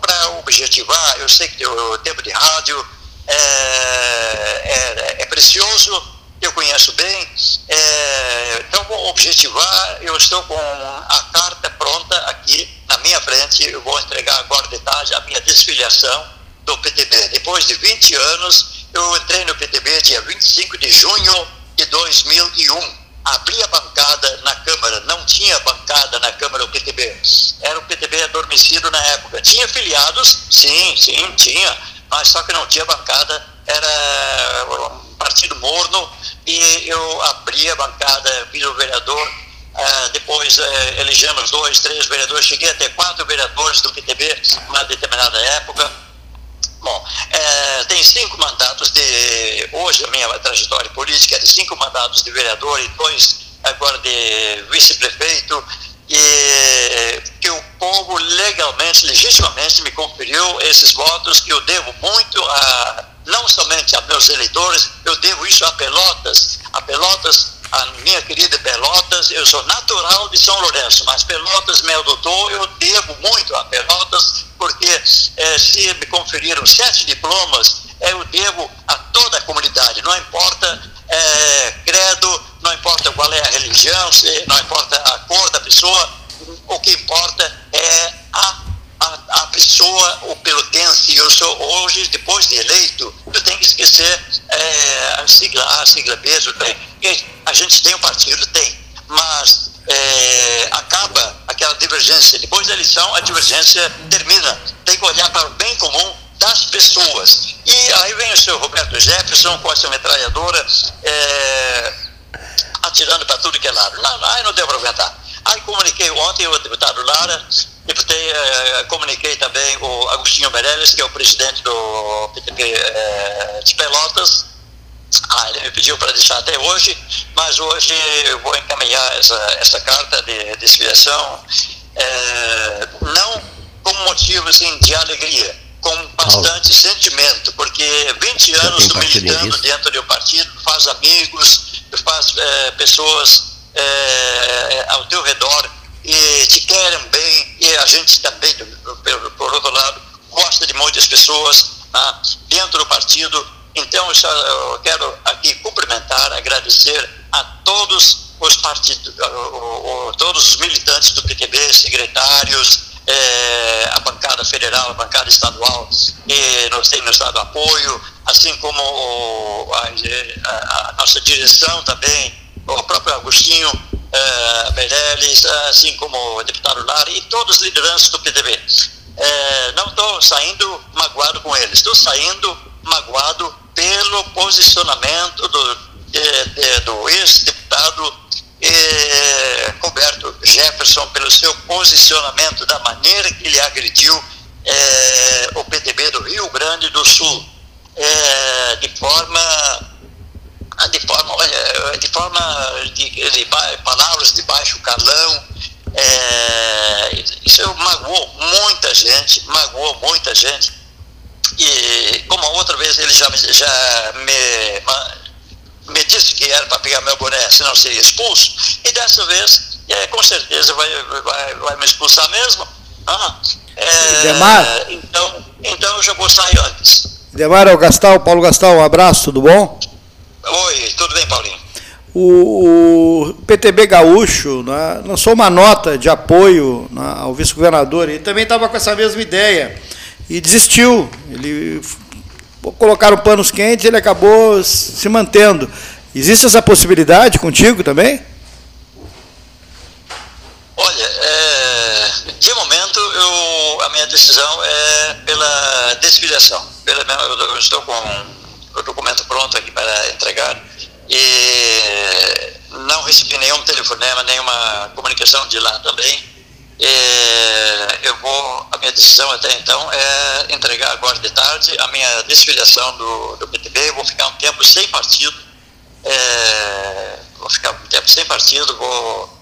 Para objetivar, eu sei que o tempo de rádio é, é, é precioso, eu conheço bem. É, então, vou objetivar, eu estou com a carta pronta aqui na minha frente, eu vou entregar agora de tarde a minha desfiliação do PTB. Depois de 20 anos, eu entrei no PTB dia 25 de junho de 2001 abri a bancada na Câmara, não tinha bancada na Câmara o PTB. Era o PTB adormecido na época. Tinha filiados? Sim, sim, tinha. Mas só que não tinha bancada, era um partido morno e eu abri a bancada, fiz o vereador. Uh, depois uh, elegemos dois, três vereadores, cheguei a ter quatro vereadores do PTB numa determinada época Bom, é, tem cinco mandatos de. Hoje a minha trajetória política é de cinco mandatos de vereador e dois agora de vice-prefeito, e que o povo legalmente, legitimamente me conferiu esses votos que eu devo muito a não somente a meus eleitores, eu devo isso a Pelotas. A Pelotas a minha querida Pelotas, eu sou natural de São Lourenço, mas Pelotas me adotou, eu devo muito a Pelotas, porque é, se me conferiram sete diplomas, eu devo a toda a comunidade, não importa é, credo, não importa qual é a religião, não importa a cor da pessoa, o que importa é a a, a pessoa, o pelotense, eu sou hoje, depois de eleito, eu tenho que esquecer é, a sigla A, a sigla B, a gente tem um partido, tem, mas é, acaba aquela divergência, depois da eleição a divergência termina, tem que olhar para o bem comum das pessoas. E aí vem o senhor Roberto Jefferson com essa metralhadora é, atirando para tudo que é lado. Lá, aí não deu para aguentar. Aí comuniquei ontem o deputado Lara, deputei, eh, comuniquei também o Agostinho Meirelles, que é o presidente do PTP eh, de Pelotas. Ah, ele me pediu para deixar até hoje, mas hoje eu vou encaminhar essa, essa carta de desfiliação, eh, não como motivo assim, de alegria, com bastante sentimento, porque 20 anos militando dentro do partido, faz amigos, faz eh, pessoas é, ao teu redor e te querem bem e a gente também, por, por outro lado, gosta de muitas pessoas né, dentro do partido. Então, eu quero aqui cumprimentar, agradecer a todos os partidos, todos os militantes do PTB, secretários, é, a bancada federal, a bancada estadual, e nós temos nos dado apoio, assim como a, a, a nossa direção também, o próprio Agostinho uh, Meirelles, assim como o deputado Lara e todos os lideranças do PDB. Uh, eh, não estou saindo magoado com eles, estou saindo magoado pelo posicionamento do, do ex-deputado eh, Roberto Jefferson, pelo seu posicionamento, da maneira que ele agrediu eh, o PDB do Rio Grande do Sul, eh, de forma de forma, de, forma de, de palavras de baixo calão. É, isso magoou muita gente, magoou muita gente. E como a outra vez ele já, já me, me disse que era para pegar meu boné, senão seria expulso, e dessa vez, é, com certeza, vai, vai, vai me expulsar mesmo. Ah, é, Demar? Então, então eu já vou sair antes. Demar é o Gastal, Paulo Gastal, um abraço, tudo bom? Oi, tudo bem, Paulinho? O, o PTB Gaúcho né, lançou uma nota de apoio né, ao vice-governador. Ele também estava com essa mesma ideia e desistiu. Ele colocaram panos quentes ele acabou se mantendo. Existe essa possibilidade contigo também? Olha, é, de momento eu, a minha decisão é pela desfiliação. Pela, eu estou com o documento pronto aqui para entregar e não recebi nenhum telefonema, nenhuma comunicação de lá também. E eu vou, a minha decisão até então é entregar agora de tarde a minha desfiliação do, do PTB, eu vou ficar um tempo sem partido, é, vou ficar um tempo sem partido, vou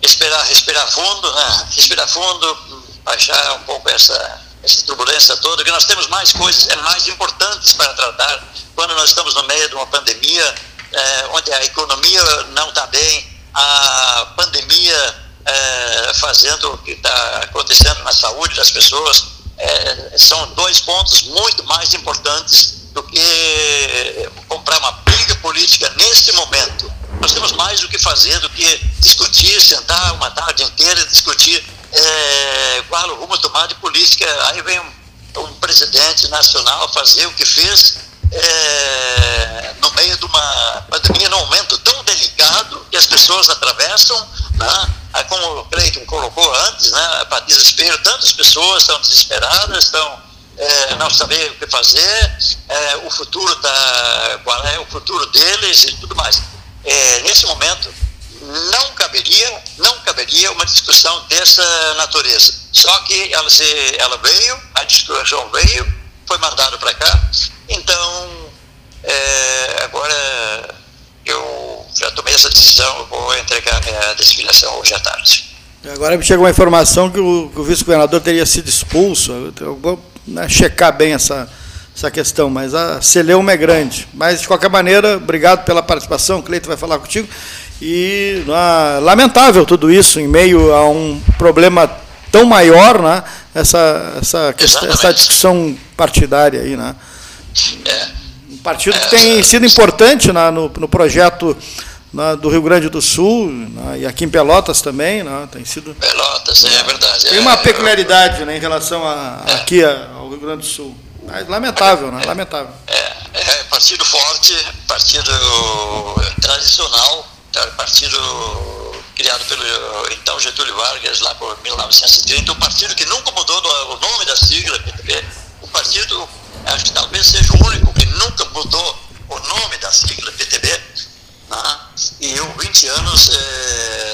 esperar, respirar fundo, né? respirar fundo, baixar um pouco essa, essa turbulência toda, que nós temos mais coisas, é mais importantes para tratar quando nós estamos no meio de uma pandemia, é, onde a economia não está bem, a pandemia é, fazendo o que está acontecendo na saúde das pessoas, é, são dois pontos muito mais importantes do que comprar uma briga política nesse momento. Nós temos mais o que fazer do que discutir, sentar uma tarde inteira discutir é, qual o rumo tomar de política. Aí vem um, um presidente nacional fazer o que fez é, no meio de uma pandemia, num momento tão delicado que as pessoas atravessam, né? Ah, como o Cleiton colocou antes, né? para desespero, tantas pessoas estão desesperadas, estão é, não sabem o que fazer, é, o futuro tá, qual é o futuro deles e tudo mais. É, nesse momento, não caberia, não caberia uma discussão dessa natureza. Só que ela, se, ela veio, a discussão veio, foi mandada para cá, então é, agora eu já tomei essa decisão, vou entregar minha desfiliação hoje à tarde. Agora me chegou uma informação que o, o vice-governador teria sido expulso. Eu vou né, checar bem essa, essa questão, mas a celeuma é grande. Mas, de qualquer maneira, obrigado pela participação, Cleito vai falar contigo. E ah, lamentável tudo isso, em meio a um problema tão maior, né, essa, essa, essa discussão partidária aí. Né? É. Um partido que tem sido importante né, no, no projeto né, do Rio Grande do Sul né, e aqui em Pelotas também, tem sido. Pelotas, é verdade. Tem uma peculiaridade né, em relação a, é. aqui ao Rio Grande do Sul. Mas lamentável, né? Lamentável. É, é partido forte, partido tradicional, partido criado pelo então Getúlio Vargas lá por 1930, um partido que nunca mudou o nome da sigla um partido, acho que talvez seja o único que nunca mudou o nome da sigla PTB, né? e eu, 20 anos,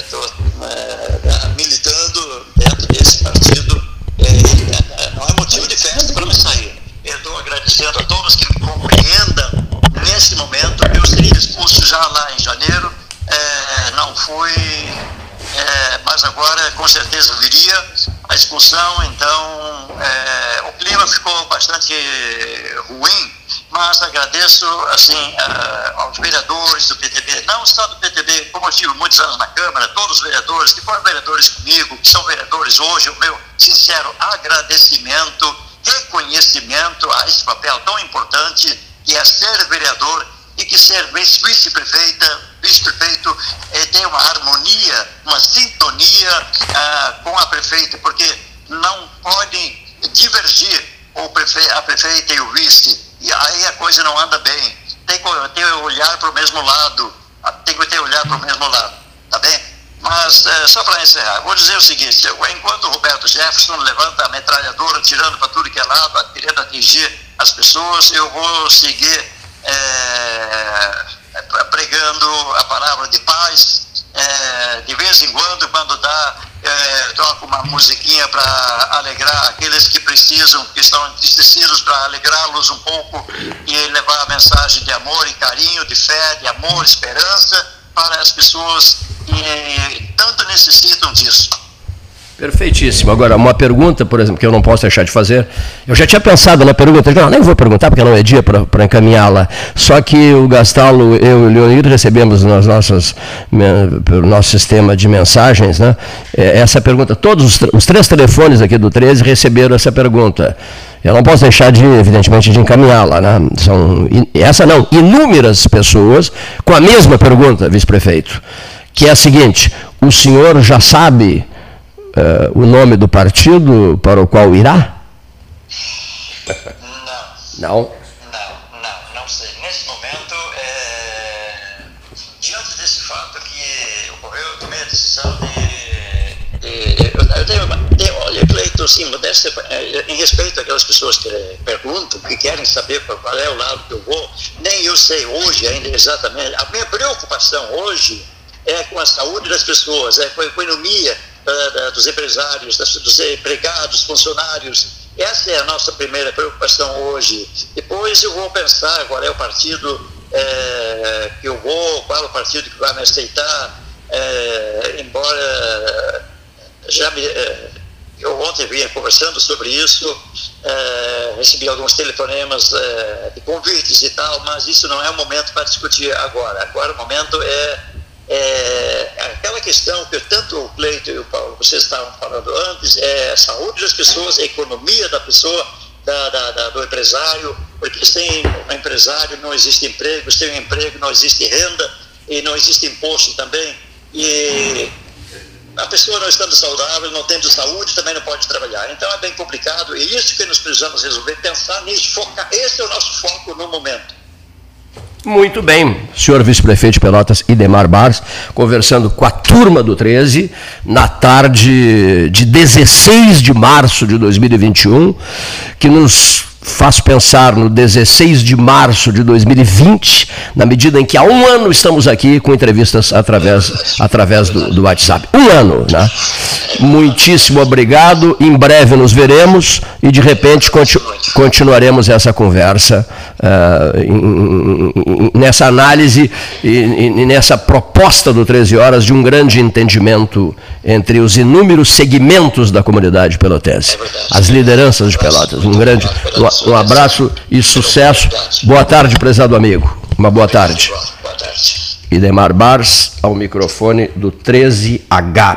estou é, é, militando dentro desse partido, é, não é motivo de festa para me sair. Eu estou agradecendo a todos que compreendam nesse momento. Eu seria expulso já lá em janeiro, é, não fui, mas agora com certeza viria a expulsão, então ficou bastante ruim mas agradeço assim aos vereadores do PTB, não só do PTB, como eu tive muitos anos na Câmara, todos os vereadores que foram vereadores comigo, que são vereadores hoje, o meu sincero agradecimento, reconhecimento a esse papel tão importante que é ser vereador e que ser vice-prefeita, vice-prefeito eh, tem uma harmonia, uma sintonia ah, com a prefeita, porque não podem divergir o prefe a prefeita e o vice e aí a coisa não anda bem. Tem que ter olhar para o mesmo lado, tem que ter olhar para o mesmo lado, tá bem? Mas é, só para encerrar, vou dizer o seguinte: enquanto o Roberto Jefferson levanta a metralhadora, tirando para tudo que é lado, querendo atingir as pessoas, eu vou seguir é, pregando a palavra de paz. É, de vez em quando, quando dá, é, toco uma musiquinha para alegrar aqueles que precisam, que estão entristecidos, para alegrá-los um pouco e levar a mensagem de amor e carinho, de fé, de amor, esperança para as pessoas que tanto necessitam disso. Perfeitíssimo. Agora, uma pergunta, por exemplo, que eu não posso deixar de fazer. Eu já tinha pensado na pergunta, não, nem vou perguntar porque não é dia para encaminhá-la. Só que o Gastalo, eu e o Leonir recebemos nas nossas, pelo nosso sistema de mensagens, né, é, essa pergunta. Todos os, os três telefones aqui do 13 receberam essa pergunta. Eu não posso deixar de, evidentemente, de encaminhá-la. Né? São, essa não, inúmeras pessoas com a mesma pergunta, vice-prefeito, que é a seguinte: o senhor já sabe uh, o nome do partido para o qual irá? Não. Não? Não, não, não sei. Nesse momento, é, diante desse fato que ocorreu, eu tomei a decisão de. de eu, tenho, tenho, olha, Cleiton, sim, modéstia, é, em respeito àquelas pessoas que perguntam, que querem saber qual é o lado que eu vou, nem eu sei hoje ainda exatamente. A minha preocupação hoje é com a saúde das pessoas, é com a economia dos empresários, dos empregados, funcionários. Essa é a nossa primeira preocupação hoje. Depois eu vou pensar qual é o partido é, que eu vou, qual é o partido que vai me aceitar, é, embora já me, eu ontem vinha conversando sobre isso, é, recebi alguns telefonemas é, de convites e tal, mas isso não é o momento para discutir agora. Agora o momento é, é aquela questão que tanto o Cleito e o Paulo, vocês estavam falando antes, é a saúde das pessoas, a economia da pessoa, da, da, da, do empresário, porque sem empresário não existe emprego, sem emprego não existe renda e não existe imposto também. E a pessoa não estando saudável, não tendo saúde, também não pode trabalhar. Então é bem complicado e isso que nós precisamos resolver, pensar nisso, focar. Esse é o nosso foco no momento. Muito bem, senhor vice-prefeito de Pelotas, Idemar Bars, conversando com a turma do 13, na tarde de 16 de março de 2021, que nos faz pensar no 16 de março de 2020, na medida em que há um ano estamos aqui com entrevistas através, através do, do WhatsApp. Um ano, né? Muitíssimo obrigado. Em breve nos veremos e de repente continu, continuaremos essa conversa uh, em, em, nessa análise e, e, nessa proposta do 13 horas de um grande entendimento entre os inúmeros segmentos da comunidade pelotense, as lideranças de Pelotas. Um grande um abraço e sucesso. Boa tarde, prezado amigo. Uma boa tarde. Idemar Bars, ao microfone do 13H.